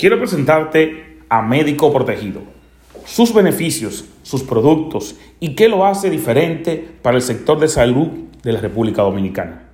Quiero presentarte a Médico Protegido, sus beneficios, sus productos y qué lo hace diferente para el sector de salud de la República Dominicana.